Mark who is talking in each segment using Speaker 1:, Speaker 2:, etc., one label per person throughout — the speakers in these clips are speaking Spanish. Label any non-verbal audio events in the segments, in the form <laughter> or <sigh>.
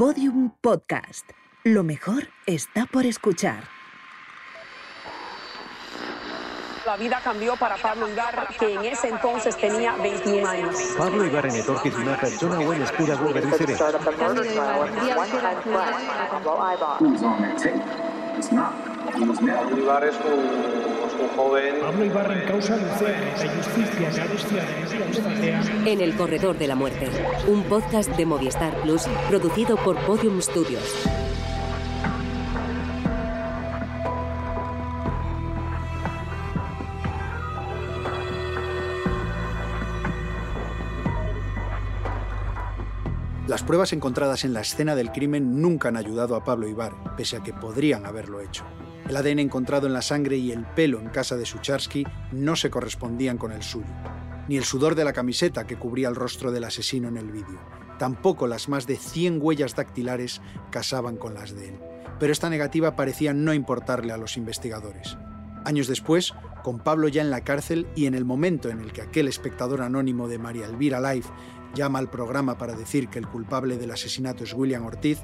Speaker 1: Podium Podcast. Lo mejor está por escuchar.
Speaker 2: La vida cambió para Pablo Ibarra, que en ese entonces tenía 21 años.
Speaker 3: Pablo Ibarra etorkiz una persona buen escura berriz ere.
Speaker 4: Pablo Ibarra es un, un joven
Speaker 5: Pablo Ibarra causa luzea eta justizia garestiaren uztatzea.
Speaker 6: En el corredor de la muerte, un podcast de Movistar Plus producido por Podium Studios.
Speaker 7: Las pruebas encontradas en la escena del crimen nunca han ayudado a Pablo Ibar, pese a que podrían haberlo hecho. El ADN encontrado en la sangre y el pelo en casa de Sucharsky no se correspondían con el suyo, ni el sudor de la camiseta que cubría el rostro del asesino en el vídeo. Tampoco las más de 100 huellas dactilares casaban con las de él. Pero esta negativa parecía no importarle a los investigadores. Años después, con Pablo ya en la cárcel y en el momento en el que aquel espectador anónimo de María Elvira Live llama al programa para decir que el culpable del asesinato es William Ortiz,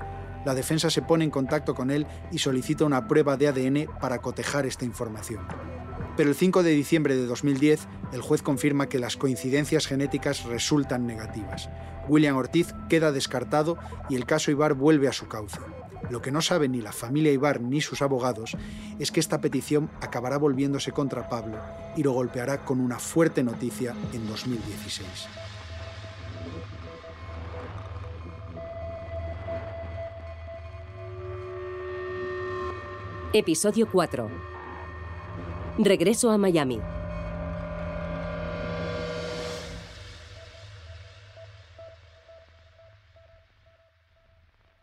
Speaker 7: la defensa se pone en contacto con él y solicita una prueba de ADN para cotejar esta información. Pero el 5 de diciembre de 2010, el juez confirma que las coincidencias genéticas resultan negativas. William Ortiz queda descartado y el caso Ibar vuelve a su cauce. Lo que no sabe ni la familia Ibar ni sus abogados es que esta petición acabará volviéndose contra Pablo y lo golpeará con una fuerte noticia en 2016.
Speaker 6: Episodio 4. Regreso a Miami.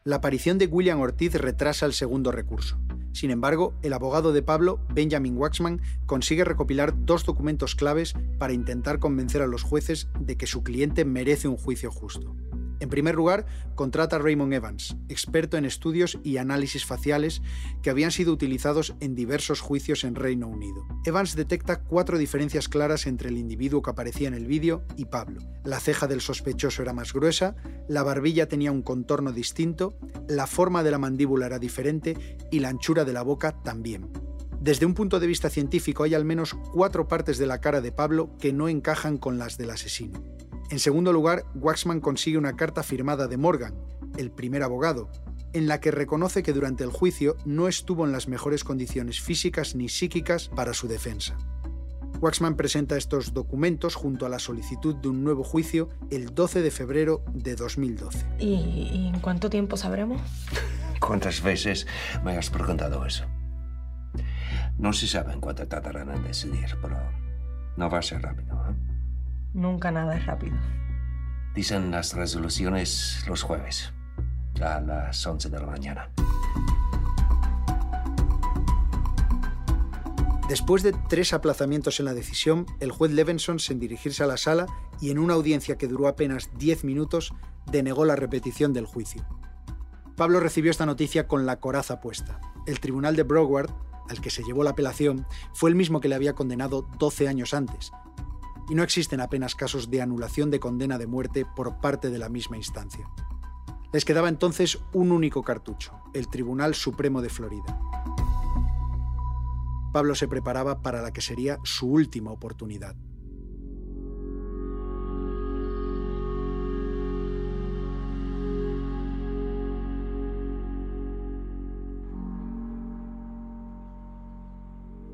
Speaker 7: La aparición de William Ortiz retrasa el segundo recurso. Sin embargo, el abogado de Pablo, Benjamin Waxman, consigue recopilar dos documentos claves para intentar convencer a los jueces de que su cliente merece un juicio justo. En primer lugar, contrata a Raymond Evans, experto en estudios y análisis faciales que habían sido utilizados en diversos juicios en Reino Unido. Evans detecta cuatro diferencias claras entre el individuo que aparecía en el vídeo y Pablo. La ceja del sospechoso era más gruesa, la barbilla tenía un contorno distinto, la forma de la mandíbula era diferente y la anchura de la boca también. Desde un punto de vista científico hay al menos cuatro partes de la cara de Pablo que no encajan con las del asesino. En segundo lugar, Waxman consigue una carta firmada de Morgan, el primer abogado, en la que reconoce que durante el juicio no estuvo en las mejores condiciones físicas ni psíquicas para su defensa. Waxman presenta estos documentos junto a la solicitud de un nuevo juicio el 12 de febrero de 2012.
Speaker 8: ¿Y, y en cuánto tiempo sabremos? <laughs>
Speaker 3: ¿Cuántas veces me has preguntado eso? No se sabe en cuánto tardarán en decidir, pero no va a ser rápido. ¿eh?
Speaker 8: Nunca nada es rápido.
Speaker 3: Dicen las resoluciones los jueves, a las 11 de la mañana.
Speaker 7: Después de tres aplazamientos en la decisión, el juez Levenson, sin dirigirse a la sala y en una audiencia que duró apenas 10 minutos, denegó la repetición del juicio. Pablo recibió esta noticia con la coraza puesta. El tribunal de Broward, al que se llevó la apelación, fue el mismo que le había condenado 12 años antes, y no existen apenas casos de anulación de condena de muerte por parte de la misma instancia. Les quedaba entonces un único cartucho, el Tribunal Supremo de Florida. Pablo se preparaba para la que sería su última oportunidad.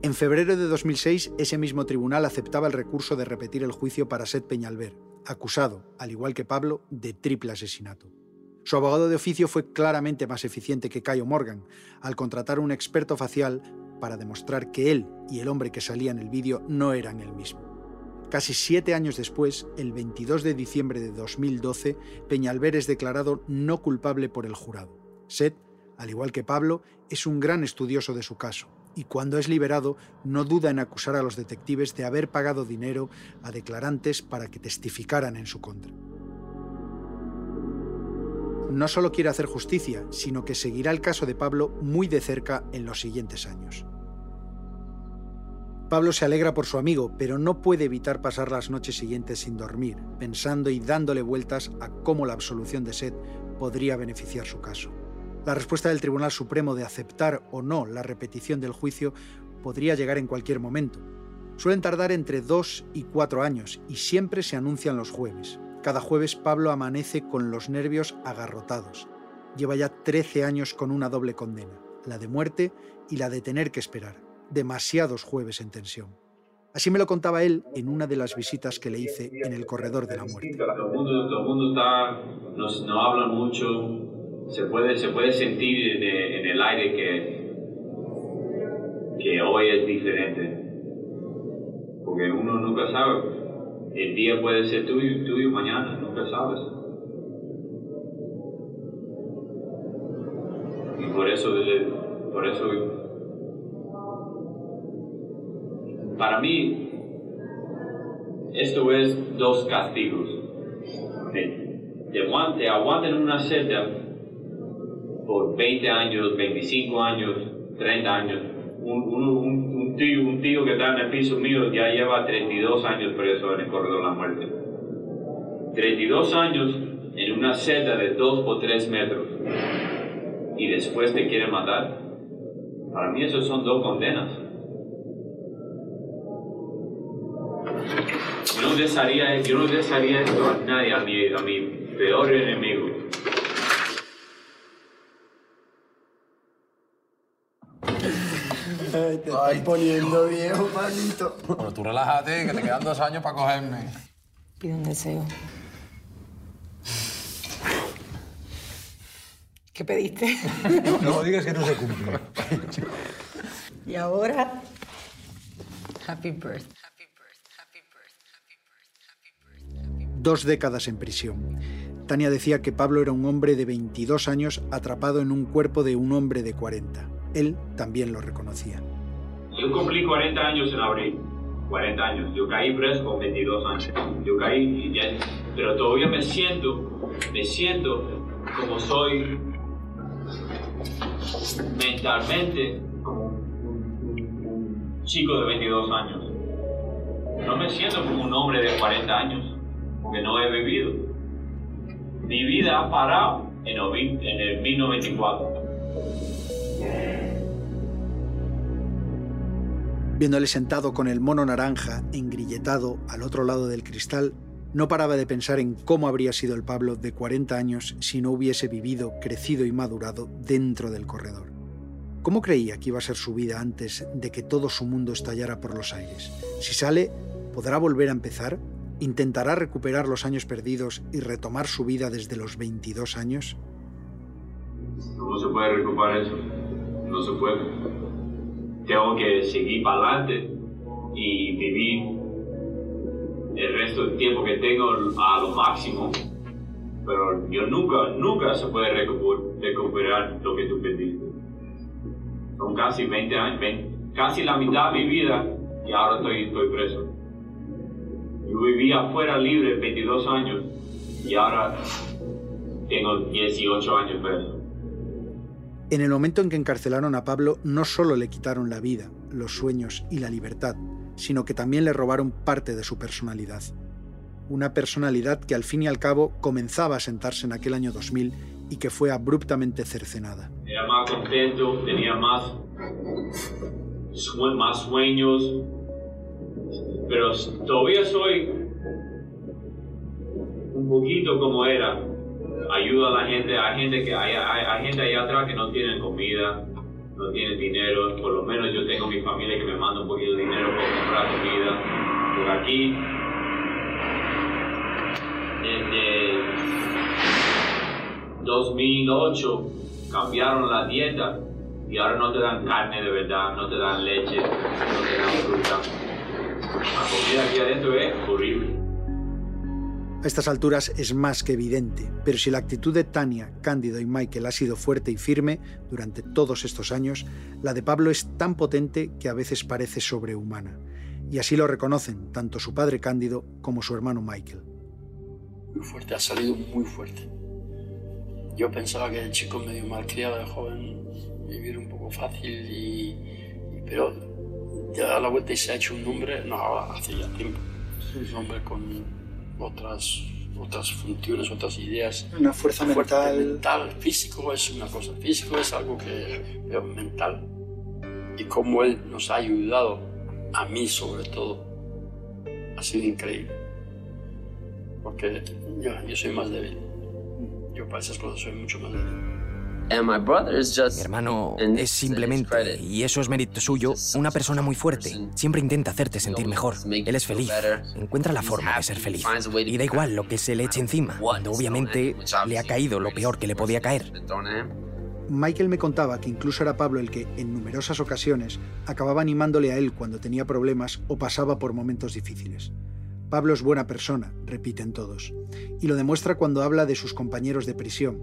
Speaker 7: En febrero de 2006, ese mismo tribunal aceptaba el recurso de repetir el juicio para Seth Peñalver, acusado, al igual que Pablo, de triple asesinato. Su abogado de oficio fue claramente más eficiente que Cayo Morgan, al contratar un experto facial para demostrar que él y el hombre que salía en el vídeo no eran el mismo. Casi siete años después, el 22 de diciembre de 2012, Peñalver es declarado no culpable por el jurado. Seth, al igual que Pablo, es un gran estudioso de su caso y cuando es liberado no duda en acusar a los detectives de haber pagado dinero a declarantes para que testificaran en su contra. No solo quiere hacer justicia, sino que seguirá el caso de Pablo muy de cerca en los siguientes años. Pablo se alegra por su amigo, pero no puede evitar pasar las noches siguientes sin dormir, pensando y dándole vueltas a cómo la absolución de Seth podría beneficiar su caso. La respuesta del Tribunal Supremo de aceptar o no la repetición del juicio podría llegar en cualquier momento. Suelen tardar entre dos y cuatro años y siempre se anuncian los jueves. Cada jueves Pablo amanece con los nervios agarrotados. Lleva ya 13 años con una doble condena, la de muerte y la de tener que esperar. Demasiados jueves en tensión. Así me lo contaba él en una de las visitas que le hice en el corredor de la muerte.
Speaker 9: Todo el mundo, todo el mundo está, nos, no habla mucho, se puede, se puede sentir en el, aire que, que hoy es diferente. Porque uno nunca sabe. El día puede ser tuyo, tuyo mañana, nunca sabes. Y por eso, por eso, para mí, esto es dos castigos. Te, te aguant- te aguantan en una celda por 20 años, 25 años, 30 años. Un, tío, un tío que está en el piso mío ya lleva 32 años preso en el corredor de la muerte. 32 años en una celda de 2 o 3 metros. Y después te quieren matar. Para mí esos son dos condenas. Yo no desearía, yo no desearía esto a nadie, a mi peor enemigo.
Speaker 10: Te estás poniendo viejo, palito.
Speaker 11: Bueno, tú relájate, que te quedan dos años para cogerme.
Speaker 8: Pido un deseo. ¿Qué pediste? <laughs>
Speaker 11: No digas que no se cumple.
Speaker 8: y ahora. Happy birthday.
Speaker 7: Dos décadas en prisión. Tania decía que Pablo era un hombre de 22 años atrapado en un cuerpo de un hombre de 40. Él también lo reconocía.
Speaker 9: Yo cumplí 40 años en abril. 40 años. Yo caí preso con 22 años. Yo caí, y ya- pero todavía me siento, me siento como soy mentalmente como un, chico de 22 años. No me siento como un hombre de 40 años, porque no he vivido. Mi vida ha parado en el 1994.
Speaker 7: Viéndole sentado con el mono naranja engrilletado al otro lado del cristal, no paraba de pensar en cómo habría sido el Pablo de 40 años si no hubiese vivido, crecido y madurado dentro del corredor. ¿Cómo creía que iba a ser su vida antes de que todo su mundo estallara por los aires? Si sale, ¿podrá volver a empezar? ¿Intentará recuperar los años perdidos y retomar su vida desde los 22 años?
Speaker 9: ¿Cómo se puede recuperar eso? No se puede. Tengo que seguir para adelante y vivir el resto del tiempo que tengo a lo máximo. Pero yo nunca, nunca se puede recuper- recuperar lo que tú perdiste. Son casi 20 años, 20 casi la mitad de mi vida y ahora estoy, estoy preso. Yo vivía afuera libre 22 años y ahora tengo 18 años preso.
Speaker 7: En el momento en que encarcelaron a Pablo, no solo le quitaron la vida, los sueños y la libertad, sino que también le robaron parte de su personalidad. Una personalidad que al fin y al cabo comenzaba a sentarse en aquel año 2000 y que fue abruptamente cercenada.
Speaker 9: Era más contento, tenía más, más sueños, pero todavía soy un poquito como era. Ayuda a la gente, hay gente que hay, hay, hay gente allá atrás que no tienen comida, no tienen dinero. Por lo menos yo tengo mi familia que me manda un poquito de dinero para comprar comida. Por aquí, desde 2008 cambiaron la dieta y ahora no te dan carne de verdad, no te dan leche, no te dan fruta. La comida aquí adentro es horrible.
Speaker 7: A estas alturas es más que evidente, pero si la actitud de Tania, Cándido y Michael ha sido fuerte y firme durante todos estos años, la de Pablo es tan potente que a veces parece sobrehumana. Y así lo reconocen tanto su padre Cándido como su hermano Michael.
Speaker 10: Muy fuerte, ha salido muy fuerte. Yo pensaba que el chico medio malcriado de joven vivir un poco fácil y, pero ya da la vuelta y se ha hecho un nombre, no, hace ya tiempo, un hombre con otras, otras funciones, otras ideas.
Speaker 7: Una fuerza mental.
Speaker 10: mental. Físico es una cosa, físico es algo que pero mental. Y cómo él nos ha ayudado, a mí sobre todo, ha sido increíble. Porque yo, yo soy más débil. Yo para esas cosas soy mucho más débil.
Speaker 12: Mi hermano es simplemente, y eso es mérito suyo, una persona muy fuerte. Siempre intenta hacerte sentir mejor. Él es feliz. Encuentra la forma de ser feliz. Y da igual lo que se le eche encima, cuando obviamente le ha caído lo peor que le podía caer.
Speaker 7: Michael me contaba que incluso era Pablo el que, en numerosas ocasiones, acababa animándole a él cuando tenía problemas o pasaba por momentos difíciles. Pablo es buena persona, repiten todos, y lo demuestra cuando habla de sus compañeros de prisión.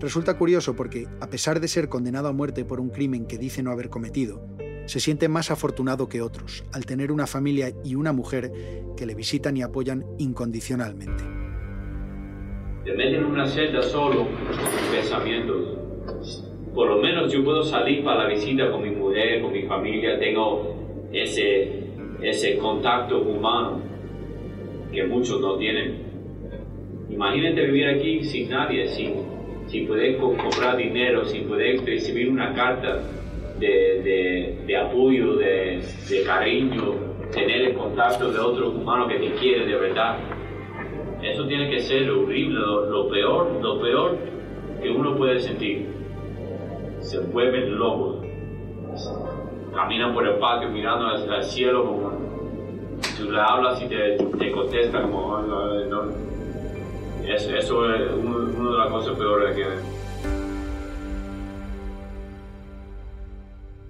Speaker 7: Resulta curioso porque, a pesar de ser condenado a muerte por un crimen que dice no haber cometido, se siente más afortunado que otros al tener una familia y una mujer que le visitan y apoyan incondicionalmente.
Speaker 9: Te meten en una celda solo, pensamientos. Por lo menos yo puedo salir para la visita con mi mujer, con mi familia, tengo ese, ese contacto humano que muchos no tienen. Imagínate vivir aquí sin nadie, sin, sin poder co- comprar dinero, sin poder recibir una carta de, de, de apoyo, de, cariño, tener el contacto de otro humano que te quiere de verdad. Eso tiene que ser horrible, lo, peor, lo peor que uno puede sentir. Se vuelven locos. Caminan por el patio mirando al, al cielo como tú le hablas y te, te contesta como. Eso, eso es una de las cosas peores que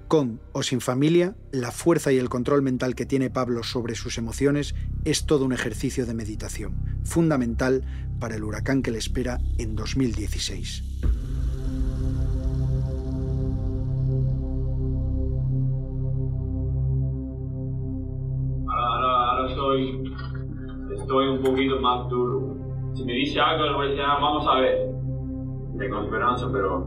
Speaker 7: Con o sin familia, la fuerza y el control mental que tiene Pablo sobre sus emociones es todo un ejercicio de meditación, fundamental para el huracán que le espera en 2016.
Speaker 9: ahora, ahora, ahora soy, estoy un poquito más duro. Si me dice algo, le voy a decir, "Ah, vamos a ver. Tengo esperanza, pero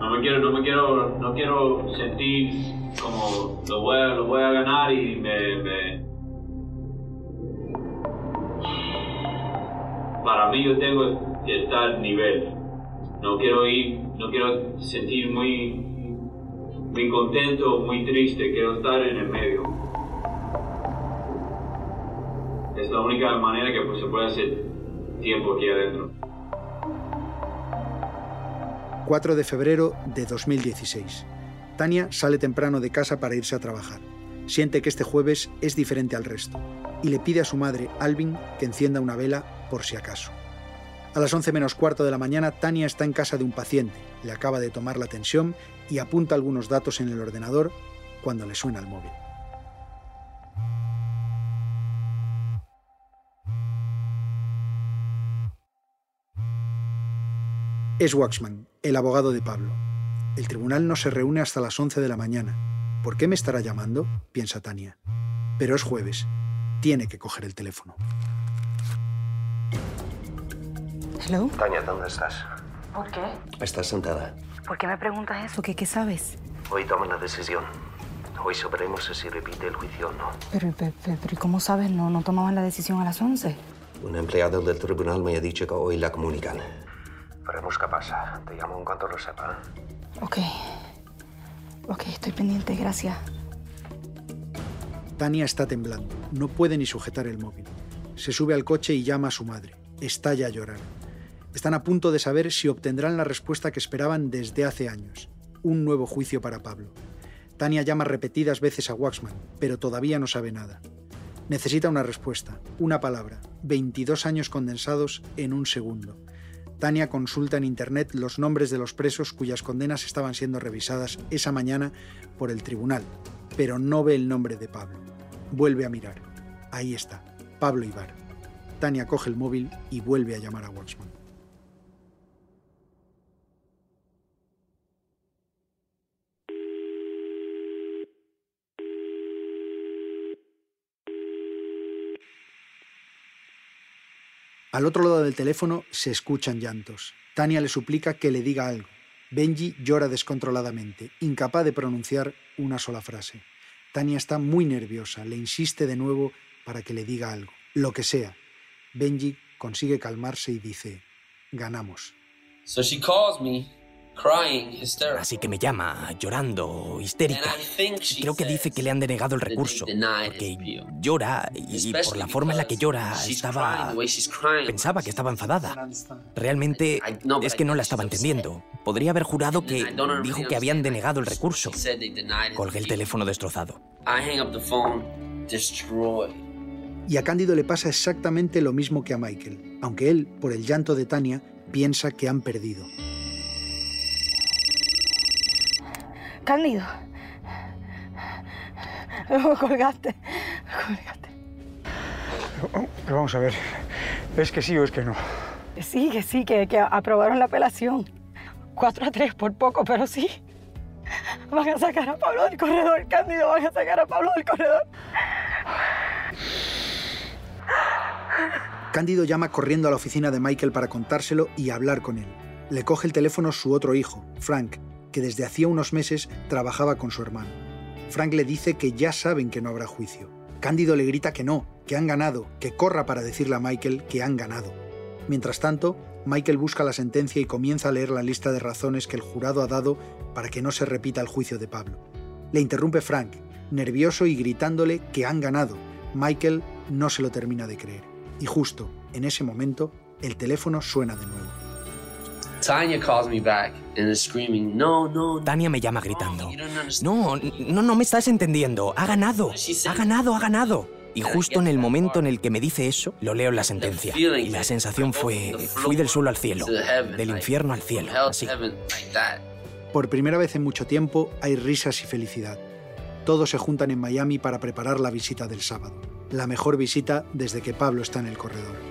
Speaker 9: no me quiero, no me quiero, no quiero sentir como lo voy a, lo voy a ganar y me, me- para mí yo tengo que estar nivel. No quiero ir, no quiero sentir muy, muy contento muy triste, quiero estar en el medio. Es la única manera que pues, se puede hacer tiempo aquí adentro.
Speaker 7: 4 de febrero de 2016. Tania sale temprano de casa para irse a trabajar. Siente que este jueves es diferente al resto y le pide a su madre, Alvin, que encienda una vela por si acaso. A las 11 menos cuarto de la mañana, Tania está en casa de un paciente, le acaba de tomar la tensión y apunta algunos datos en el ordenador cuando le suena el móvil. Es Waxman, el abogado de Pablo. El tribunal no se reúne hasta las 11 de la mañana. ¿Por qué me estará llamando? piensa Tania. Pero es jueves. Tiene que coger el teléfono.
Speaker 8: Hello.
Speaker 3: Tania, ¿dónde estás?
Speaker 8: ¿Por qué?
Speaker 3: Estás sentada.
Speaker 8: ¿Por qué me preguntas eso? ¿Qué, qué sabes?
Speaker 3: Hoy toman la decisión. Hoy sabremos si se repite el juicio o no.
Speaker 8: Pero, pero, pero, pero ¿cómo sabes? ¿No, ¿No tomaban la decisión a las 11?
Speaker 3: Un empleado del tribunal me ha dicho que hoy la comunican. Veremos qué pasa. Te llamo en cuanto lo sepa.
Speaker 8: Ok. Ok, estoy pendiente, gracias.
Speaker 7: Tania está temblando. No puede ni sujetar el móvil. Se sube al coche y llama a su madre. Estalla a llorar. Están a punto de saber si obtendrán la respuesta que esperaban desde hace años. Un nuevo juicio para Pablo. Tania llama repetidas veces a Waxman, pero todavía no sabe nada. Necesita una respuesta, una palabra, 22 años condensados en un segundo. Tania consulta en Internet los nombres de los presos cuyas condenas estaban siendo revisadas esa mañana por el tribunal, pero no ve el nombre de Pablo. Vuelve a mirar. Ahí está, Pablo Ibar. Tania coge el móvil y vuelve a llamar a Waxman. Al otro lado del teléfono se escuchan llantos. Tania le suplica que le diga algo. Benji llora descontroladamente, incapaz de pronunciar una sola frase. Tania está muy nerviosa, le insiste de nuevo para que le diga algo, lo que sea. Benji consigue calmarse y dice, ganamos.
Speaker 12: Así que me llama, llorando, histérica. Creo que dice que le han denegado el recurso, porque llora y por la forma en la que llora estaba... Pensaba que estaba enfadada. Realmente es que no la estaba entendiendo. Podría haber jurado que dijo que habían denegado el recurso. Colgué el teléfono destrozado.
Speaker 7: Y a Cándido le pasa exactamente lo mismo que a Michael, aunque él, por el llanto de Tania, piensa que han perdido.
Speaker 8: Cándido. Lo <laughs> colgaste. colgaste.
Speaker 5: vamos a ver. ¿Es que sí o es que no?
Speaker 8: Sí, que sí, que, que aprobaron la apelación. 4 a 3 por poco, pero sí. Van a sacar a Pablo del corredor, Cándido, van a sacar a Pablo del corredor.
Speaker 7: Cándido llama corriendo a la oficina de Michael para contárselo y hablar con él. Le coge el teléfono su otro hijo, Frank, que desde hacía unos meses trabajaba con su hermano. Frank le dice que ya saben que no habrá juicio. Cándido le grita que no, que han ganado, que corra para decirle a Michael que han ganado. Mientras tanto, Michael busca la sentencia y comienza a leer la lista de razones que el jurado ha dado para que no se repita el juicio de Pablo. Le interrumpe Frank, nervioso y gritándole que han ganado. Michael no se lo termina de creer. Y justo en ese momento, el teléfono suena de nuevo.
Speaker 12: Tania me llama gritando. No, no, no me estás entendiendo. Ha ganado. Ha ganado, ha ganado. Y justo en el momento en el que me dice eso, lo leo en la sentencia. Y la sensación fue, fui del suelo al cielo, del infierno al cielo, así.
Speaker 7: Por primera vez en mucho tiempo hay risas y felicidad. Todos se juntan en Miami para preparar la visita del sábado. La mejor visita desde que Pablo está en el corredor.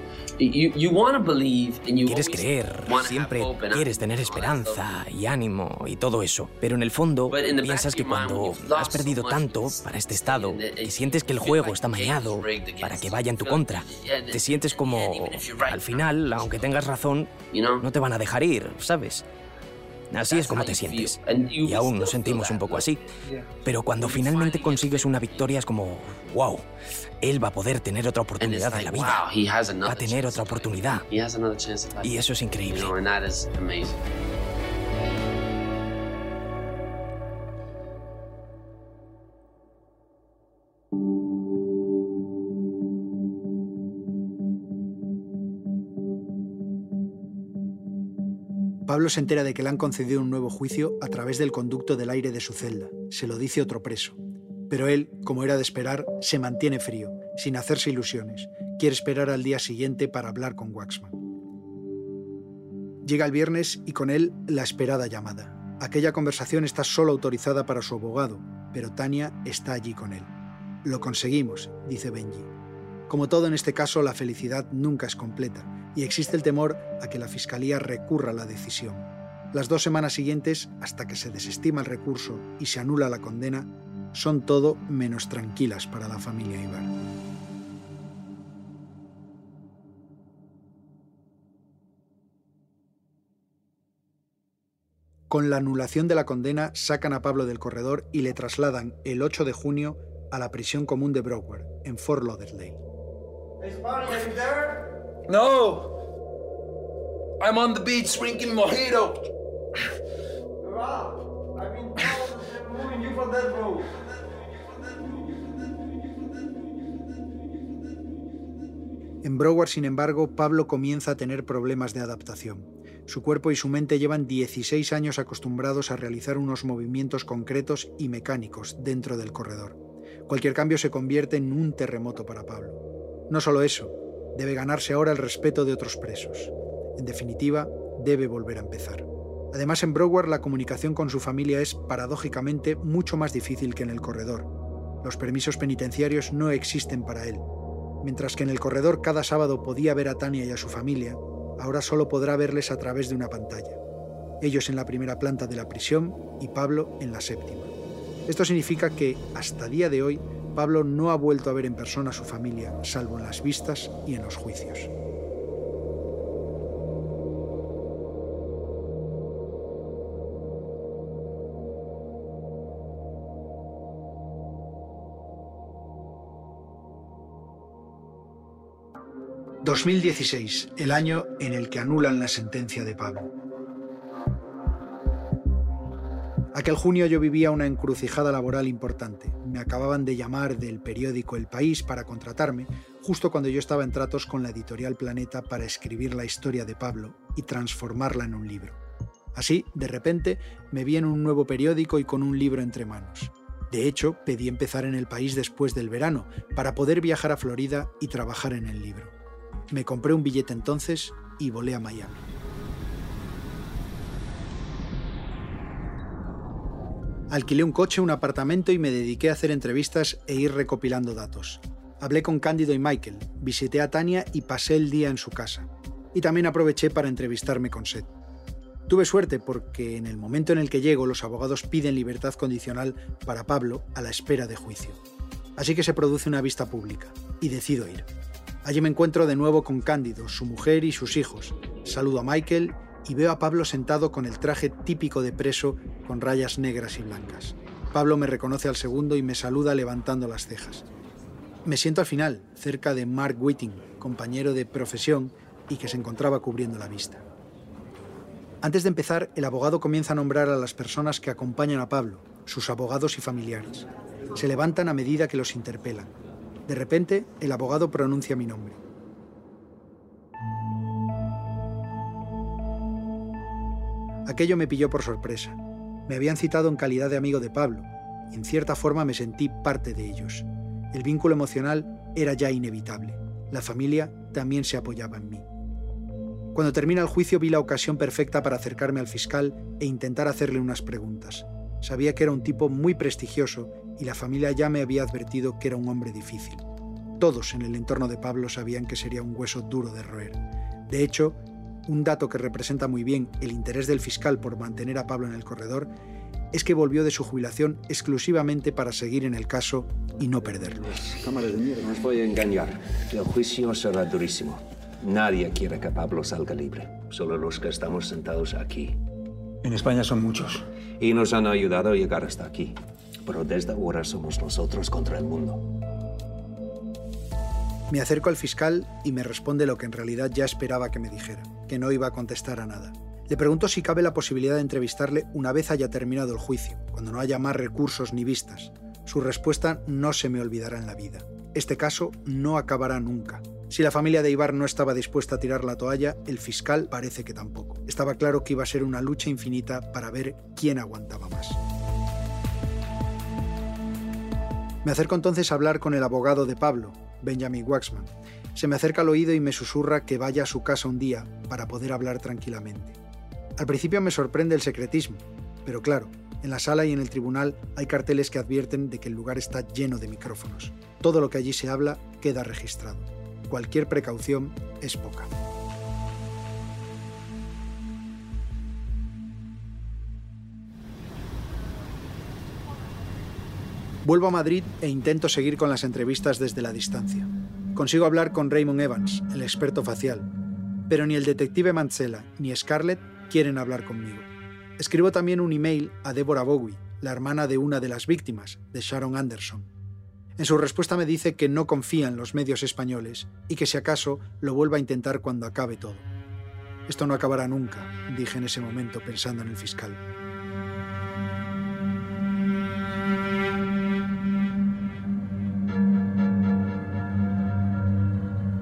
Speaker 12: Quieres creer, siempre quieres tener esperanza y ánimo y todo eso, pero en el fondo piensas que cuando has perdido tanto para este estado, que sientes que el juego está mañado para que vaya en tu contra, te sientes como, al final, aunque tengas razón, no te van a dejar ir, ¿sabes? Así es como te sientes. Y aún nos sentimos un poco así. Pero cuando finalmente consigues una victoria es como, wow, él va a poder tener otra oportunidad en la vida. Va a tener otra oportunidad. Y eso es increíble.
Speaker 7: Pablo se entera de que le han concedido un nuevo juicio a través del conducto del aire de su celda. Se lo dice otro preso. Pero él, como era de esperar, se mantiene frío, sin hacerse ilusiones. Quiere esperar al día siguiente para hablar con Waxman. Llega el viernes y con él la esperada llamada. Aquella conversación está solo autorizada para su abogado, pero Tania está allí con él. Lo conseguimos, dice Benji. Como todo en este caso, la felicidad nunca es completa y existe el temor a que la Fiscalía recurra la decisión. Las dos semanas siguientes, hasta que se desestima el recurso y se anula la condena, son todo menos tranquilas para la familia Ibar. Con la anulación de la condena, sacan a Pablo del corredor y le trasladan el 8 de junio a la prisión común de Broward, en Fort Lauderdale.
Speaker 13: No. I'm on the beach drinking mojito.
Speaker 7: En Broward, sin embargo, Pablo comienza a tener problemas de adaptación. Su cuerpo y su mente llevan 16 años acostumbrados a realizar unos movimientos concretos y mecánicos dentro del corredor. Cualquier cambio se convierte en un terremoto para Pablo. No solo eso, debe ganarse ahora el respeto de otros presos. En definitiva, debe volver a empezar. Además, en Broward la comunicación con su familia es paradójicamente mucho más difícil que en el corredor. Los permisos penitenciarios no existen para él. Mientras que en el corredor cada sábado podía ver a Tania y a su familia, ahora solo podrá verles a través de una pantalla. Ellos en la primera planta de la prisión y Pablo en la séptima. Esto significa que, hasta día de hoy, Pablo no ha vuelto a ver en persona a su familia, salvo en las vistas y en los juicios. ...2016, el año en el que anulan la sentencia de Pablo. Aquel junio yo vivía una encrucijada laboral importante. Me acababan de llamar del periódico El País para contratarme, justo cuando yo estaba en tratos con la editorial Planeta para escribir la historia de Pablo y transformarla en un libro. Así, de repente, me vi en un nuevo periódico y con un libro entre manos. De hecho, pedí empezar en el país después del verano, para poder viajar a Florida y trabajar en el libro. Me compré un billete entonces y volé a Miami. Alquilé un coche, un apartamento y me dediqué a hacer entrevistas e ir recopilando datos. Hablé con Cándido y Michael, visité a Tania y pasé el día en su casa. Y también aproveché para entrevistarme con Seth. Tuve suerte porque en el momento en el que llego los abogados piden libertad condicional para Pablo a la espera de juicio. Así que se produce una vista pública y decido ir. Allí me encuentro de nuevo con Cándido, su mujer y sus hijos. Saludo a Michael y veo a Pablo sentado con el traje típico de preso con rayas negras y blancas. Pablo me reconoce al segundo y me saluda levantando las cejas. Me siento al final, cerca de Mark Whiting, compañero de profesión y que se encontraba cubriendo la vista. Antes de empezar, el abogado comienza a nombrar a las personas que acompañan a Pablo, sus abogados y familiares. Se levantan a medida que los interpelan. De repente, el abogado pronuncia mi nombre. Aquello me pilló por sorpresa. Me habían citado en calidad de amigo de Pablo, y en cierta forma me sentí parte de ellos. El vínculo emocional era ya inevitable. La familia también se apoyaba en mí. Cuando termina el juicio vi la ocasión perfecta para acercarme al fiscal e intentar hacerle unas preguntas. Sabía que era un tipo muy prestigioso y la familia ya me había advertido que era un hombre difícil. Todos en el entorno de Pablo sabían que sería un hueso duro de roer. De hecho, un dato que representa muy bien el interés del fiscal por mantener a Pablo en el corredor es que volvió de su jubilación exclusivamente para seguir en el caso y no perderlo.
Speaker 3: Cámaras de mierda, no os voy a engañar. El juicio será durísimo. Nadie quiere que Pablo salga libre. Solo los que estamos sentados aquí.
Speaker 11: En España son muchos.
Speaker 3: Y nos han ayudado a llegar hasta aquí. Pero desde ahora somos nosotros contra el mundo.
Speaker 7: Me acerco al fiscal y me responde lo que en realidad ya esperaba que me dijera, que no iba a contestar a nada. Le pregunto si cabe la posibilidad de entrevistarle una vez haya terminado el juicio, cuando no haya más recursos ni vistas. Su respuesta no se me olvidará en la vida. Este caso no acabará nunca. Si la familia de Ibar no estaba dispuesta a tirar la toalla, el fiscal parece que tampoco. Estaba claro que iba a ser una lucha infinita para ver quién aguantaba más. Me acerco entonces a hablar con el abogado de Pablo, Benjamin Waxman. Se me acerca al oído y me susurra que vaya a su casa un día para poder hablar tranquilamente. Al principio me sorprende el secretismo, pero claro, en la sala y en el tribunal hay carteles que advierten de que el lugar está lleno de micrófonos. Todo lo que allí se habla queda registrado. Cualquier precaución es poca. Vuelvo a Madrid e intento seguir con las entrevistas desde la distancia. Consigo hablar con Raymond Evans, el experto facial, pero ni el detective Mancela ni Scarlett quieren hablar conmigo. Escribo también un email a Deborah Bowie, la hermana de una de las víctimas, de Sharon Anderson. En su respuesta me dice que no confía en los medios españoles y que si acaso lo vuelva a intentar cuando acabe todo. Esto no acabará nunca, dije en ese momento pensando en el fiscal.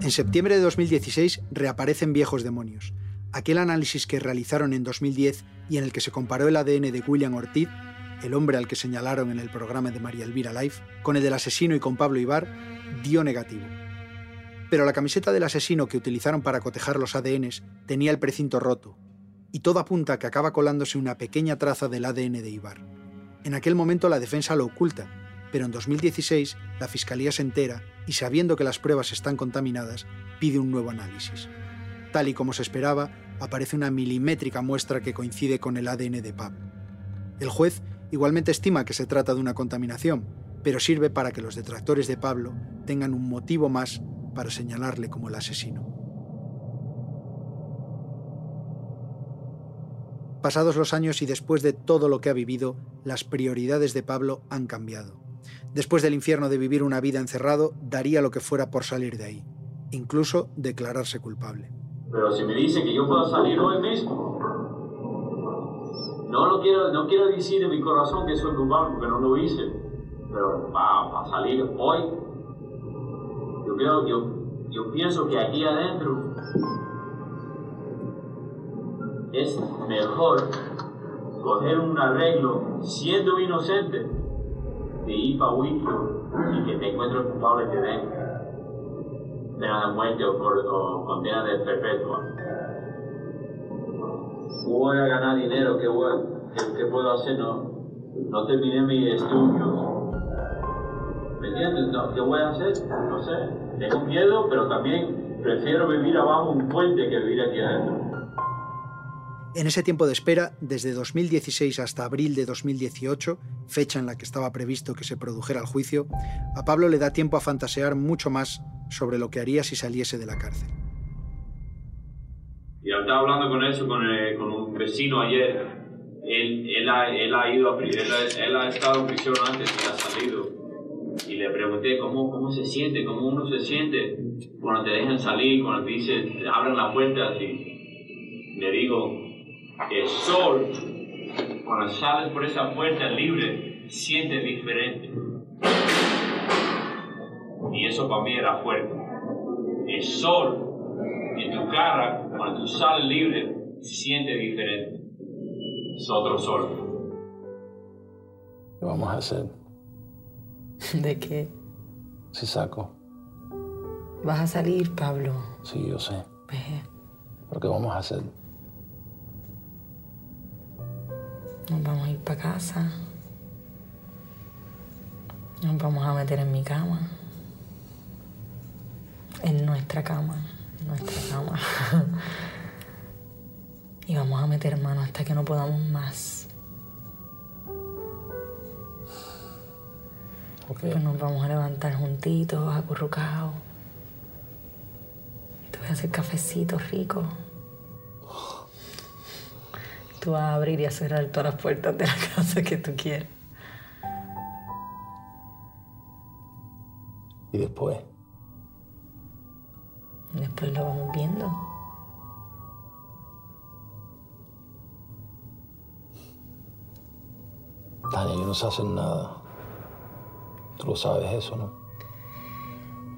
Speaker 7: En septiembre de 2016 reaparecen Viejos Demonios, aquel análisis que realizaron en 2010 y en el que se comparó el ADN de William Ortiz, el hombre al que señalaron en el programa de María Elvira Life, con el del asesino y con Pablo Ibar, dio negativo. Pero la camiseta del asesino que utilizaron para cotejar los ADNs tenía el precinto roto, y todo apunta que acaba colándose una pequeña traza del ADN de Ibar. En aquel momento la defensa lo oculta, pero en 2016 la Fiscalía se entera y sabiendo que las pruebas están contaminadas, pide un nuevo análisis. Tal y como se esperaba, aparece una milimétrica muestra que coincide con el ADN de Pablo. El juez igualmente estima que se trata de una contaminación, pero sirve para que los detractores de Pablo tengan un motivo más para señalarle como el asesino. Pasados los años y después de todo lo que ha vivido, las prioridades de Pablo han cambiado. Después del infierno de vivir una vida encerrado, daría lo que fuera por salir de ahí. incluso declararse culpable.
Speaker 9: Pero si me dice que yo puedo salir hoy mismo, no lo quiero, no quiero decir en mi corazón que soy culpable porque no lo hice, pero para salir hoy, yo, creo, yo, yo pienso que aquí adentro es mejor coger un arreglo siendo inocente de ir para y que te encuentres culpable te den pena de muerte o, condena de perpetua. Voy a ganar dinero, ¿qué, voy, qué, puedo hacer? No, no terminé mis estudios. ¿Me entiendes? ¿Qué voy a hacer? No sé. Tengo miedo, pero también prefiero vivir abajo un puente que vivir aquí adentro.
Speaker 7: En ese tiempo de espera, desde 2016 hasta abril de 2018, fecha en la que estaba previsto que se produjera el juicio, a Pablo le da tiempo a fantasear mucho más sobre lo que haría si saliese de la cárcel.
Speaker 9: Y estaba hablando con eso con, eh, con un vecino ayer. Él, él, ha, él, ha, ido a, él, él, ha estado en prisión antes y ha salido. Y le pregunté cómo, cómo se siente, cómo uno se siente cuando te dejan salir, cuando te dicen, abren la puerta así. Le digo, el sol, cuando sales por esa puerta libre, siente diferente. Y eso para mí era fuerte. El sol en tu cara, cuando tú sales libre, siente diferente. Es otro sol.
Speaker 14: ¿Qué vamos a hacer? <laughs>
Speaker 8: ¿De qué?
Speaker 14: Si saco.
Speaker 8: ¿Vas a salir, Pablo?
Speaker 14: Sí, yo sé. ¿Pero qué vamos a hacer?
Speaker 8: Nos vamos a ir para casa. Nos vamos a meter en mi cama. En nuestra cama. Nuestra cama. <laughs> y vamos a meter mano hasta que no podamos más.
Speaker 14: Okay.
Speaker 8: Pues nos vamos a levantar juntitos, acurrucados. Y te voy a hacer cafecitos ricos tú a abrir y a cerrar todas las puertas de la <laughs> casa que tú quieras.
Speaker 14: ¿Y después?
Speaker 8: Después lo vamos viendo.
Speaker 14: Tania, yo no sé hacer nada. Tú lo sabes eso, ¿no?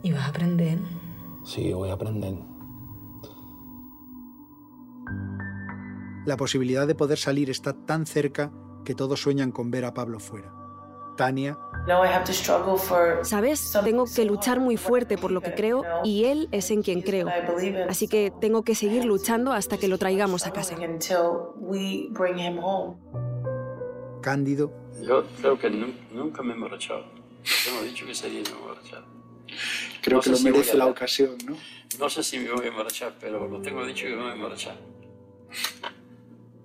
Speaker 8: Y vas a aprender.
Speaker 14: Sí, voy a aprender.
Speaker 7: La posibilidad de poder salir está tan cerca que todos sueñan con ver a Pablo fuera. Tania.
Speaker 15: Sabes, tengo que luchar muy fuerte por lo que creo y él es en quien creo. Así que tengo que seguir luchando hasta que lo traigamos a casa.
Speaker 7: Cándido.
Speaker 10: Yo creo que nunca me he emborrachado. Tengo dicho que sería no emborrachar.
Speaker 7: Creo no que lo merece la ocasión, ¿no?
Speaker 10: No sé si me voy a emborrachar, pero lo tengo dicho que me voy a emborrachar.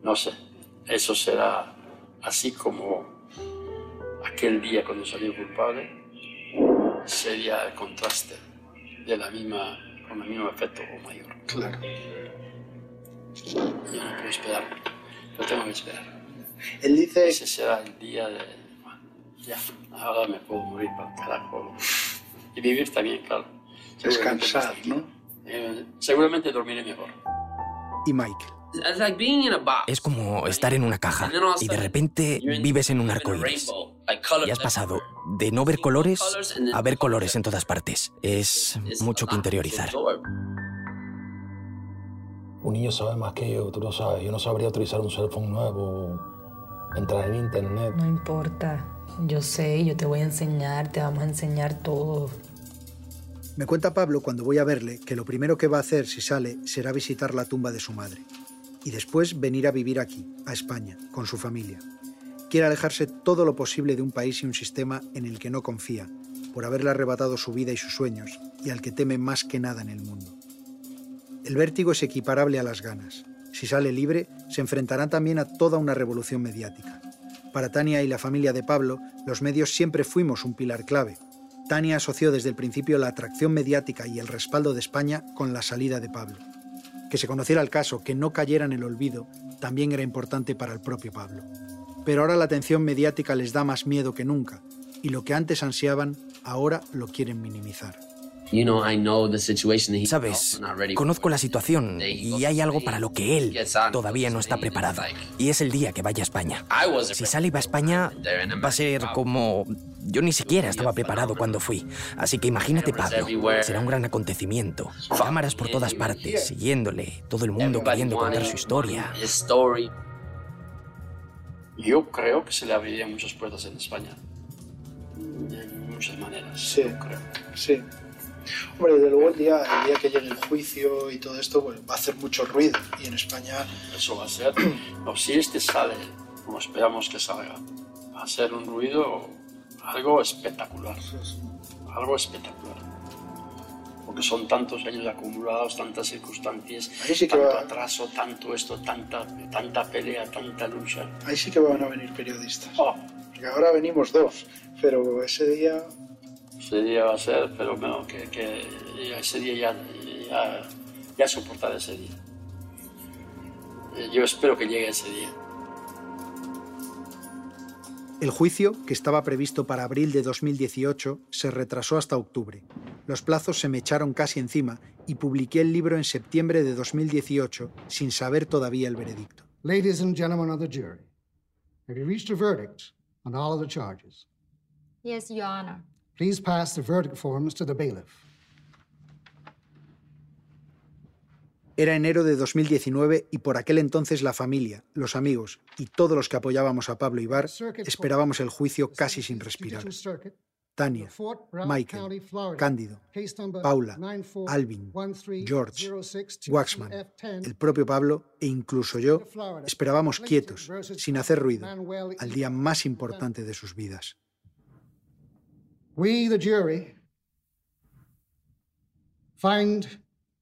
Speaker 10: No sé, eso será así como aquel día cuando salió culpable, sería el contraste de la misma, con el mismo efecto o mayor.
Speaker 7: Claro.
Speaker 10: Yo no puedo esperar, lo tengo que esperar.
Speaker 7: Él dice...
Speaker 10: Ese será el día de... ya, ahora me puedo morir para el carajo. Y vivir también, claro.
Speaker 7: Descansar, ¿no?
Speaker 10: Eh, seguramente dormiré mejor.
Speaker 7: Y Michael.
Speaker 12: Es como estar en una caja y de repente vives en un arco iris. Y has pasado de no ver colores a ver colores en todas partes. Es mucho que interiorizar.
Speaker 14: Un niño sabe más que yo, tú lo sabes. Yo no sabría utilizar un cell phone nuevo, entrar en internet.
Speaker 8: No importa. Yo sé, yo te voy a enseñar, te vamos a enseñar todo.
Speaker 7: Me cuenta Pablo cuando voy a verle que lo primero que va a hacer si sale será visitar la tumba de su madre y después venir a vivir aquí, a España, con su familia. Quiere alejarse todo lo posible de un país y un sistema en el que no confía, por haberle arrebatado su vida y sus sueños, y al que teme más que nada en el mundo. El vértigo es equiparable a las ganas. Si sale libre, se enfrentará también a toda una revolución mediática. Para Tania y la familia de Pablo, los medios siempre fuimos un pilar clave. Tania asoció desde el principio la atracción mediática y el respaldo de España con la salida de Pablo que se conociera el caso, que no cayera en el olvido, también era importante para el propio Pablo. Pero ahora la atención mediática les da más miedo que nunca, y lo que antes ansiaban, ahora lo quieren minimizar.
Speaker 12: Sabes, conozco la situación y hay algo para lo que él todavía no está preparado. Y es el día que vaya a España. Si sale y va a España, va a ser como... Yo ni siquiera estaba preparado cuando fui. Así que imagínate Pablo. Será un gran acontecimiento. Cámaras por todas partes, siguiéndole. Todo el mundo queriendo contar su historia.
Speaker 10: Yo creo que se le abrirían muchas puertas en España. De muchas maneras.
Speaker 7: Sí,
Speaker 10: creo.
Speaker 7: Sí. Hombre, desde luego el día, el día que llegue el juicio y todo esto pues, va a hacer mucho ruido. Y en España...
Speaker 10: Eso va a ser... o si este sale, como esperamos que salga, va a ser un ruido, algo espectacular. Algo espectacular. Porque son tantos años acumulados, tantas circunstancias, tanto atraso, tanto esto, tanta, tanta pelea, tanta lucha.
Speaker 7: Ahí sí que van a venir periodistas. Oh. Porque ahora venimos dos, pero ese día
Speaker 10: ese día va a ser, pero bueno, que, que ese día ya, ya, ya soportar ese día. Yo espero que llegue ese día.
Speaker 7: El juicio, que estaba previsto para abril de 2018, se retrasó hasta octubre. Los plazos se me echaron casi encima y publiqué el libro en septiembre de 2018 sin saber todavía el veredicto.
Speaker 16: Ladies and gentlemen of the jury, have you reached a verdict on all of the charges?
Speaker 17: Yes, Your Honor.
Speaker 16: Please pass the verdict forms to the bailiff.
Speaker 7: Era enero de 2019 y por aquel entonces la familia, los amigos y todos los que apoyábamos a Pablo Ibar esperábamos el juicio casi sin respirar. Tania, Michael, Cándido, Paula, Alvin, George, Waxman, el propio Pablo e incluso yo esperábamos quietos, sin hacer ruido, al día más importante de sus vidas.
Speaker 16: We, the jury, find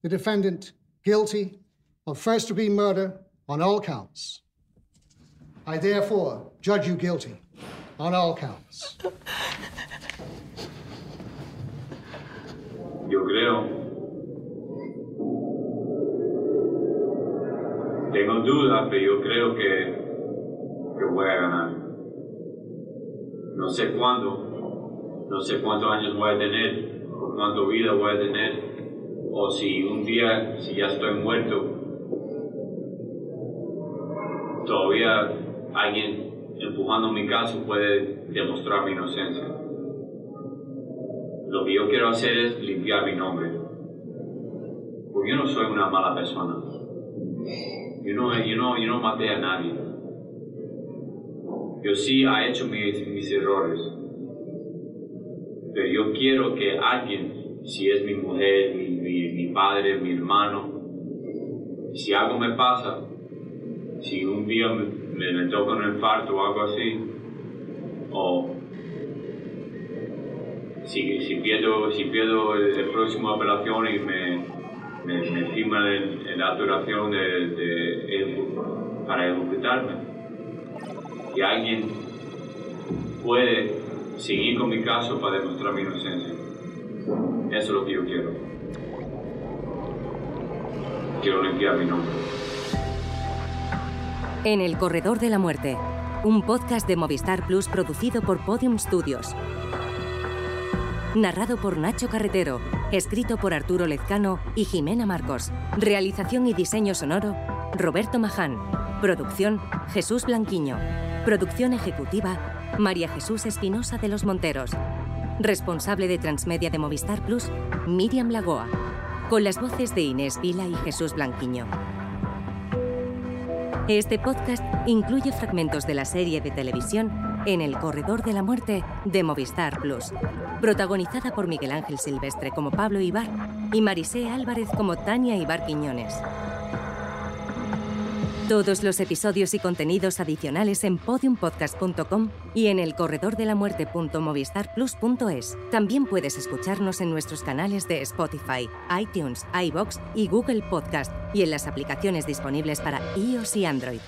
Speaker 16: the defendant guilty of first degree murder on all counts. I therefore judge you guilty on all counts.
Speaker 9: Yo creo. Tengo dudas, pero yo creo que, que voy a ganar. No sé cuándo, no sé cuántos años voy a tener, o cuánto vida voy a tener, o si un día, si ya estoy muerto, todavía alguien empujando mi caso puede demostrar mi inocencia. Lo que yo quiero hacer es limpiar mi nombre. Porque yo no soy una mala persona. Yo no, yo no, yo no maté a nadie. Yo sí he hecho mis, mis errores pero yo quiero que alguien, si es mi mujer, mi, mi, padre, mi hermano, si algo me pasa, si un día me, me, toca un infarto o algo así, o si, si pierdo, si pierdo el, próximo apelación y me, me, me firman en, la duración de, de, para ejecutarme, y alguien puede seguir con mi caso para demostrar mi inocencia. Eso es lo que yo quiero. Quiero limpiar mi nombre.
Speaker 6: En el Corredor de la Muerte, un podcast de Movistar Plus producido por Podium Studios. Narrado por Nacho Carretero, escrito por Arturo Lezcano y Jimena Marcos. Realización y diseño sonoro, Roberto Maján. Producción, Jesús Blanquiño. Producción ejecutiva, María Jesús Espinosa de los Monteros. Responsable de Transmedia de Movistar Plus, Miriam Lagoa. Con las voces de Inés Vila y Jesús Blanquiño. Este podcast incluye fragmentos de la serie de televisión En el Corredor de la Muerte de Movistar Plus, protagonizada por Miguel Ángel Silvestre como Pablo Ibar y Marisé Álvarez como Tania Ibar Quiñones. Todos los episodios y contenidos adicionales en podiumpodcast.com y en el corredor de la muerte.movistarplus.es. También puedes escucharnos en nuestros canales de Spotify, iTunes, iBox y Google Podcast y en las aplicaciones disponibles para iOS y Android.